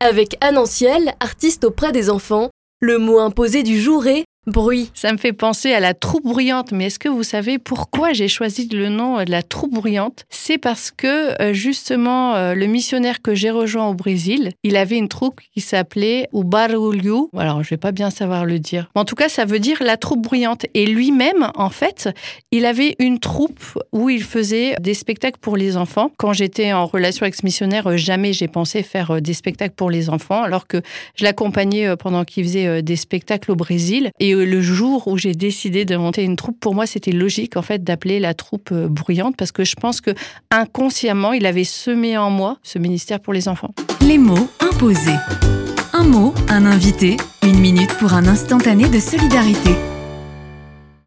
Avec Anne Anciel, artiste auprès des enfants, le mot imposé du jour est bruit. Ça me fait penser à la troupe bruyante, mais est-ce que vous savez pourquoi j'ai choisi le nom de la troupe bruyante? C'est parce que euh, justement euh, le missionnaire que j'ai rejoint au Brésil, il avait une troupe qui s'appelait o Barulho. Alors je vais pas bien savoir le dire. En tout cas, ça veut dire la troupe bruyante. Et lui-même, en fait, il avait une troupe où il faisait des spectacles pour les enfants. Quand j'étais en relation avec ce missionnaire, euh, jamais j'ai pensé faire des spectacles pour les enfants, alors que je l'accompagnais pendant qu'il faisait des spectacles au Brésil. Le jour où j'ai décidé de monter une troupe, pour moi, c'était logique en fait d'appeler la troupe euh, bruyante parce que je pense que inconsciemment, il avait semé en moi ce ministère pour les enfants. Les mots imposés. Un mot, un invité, une minute pour un instantané de solidarité.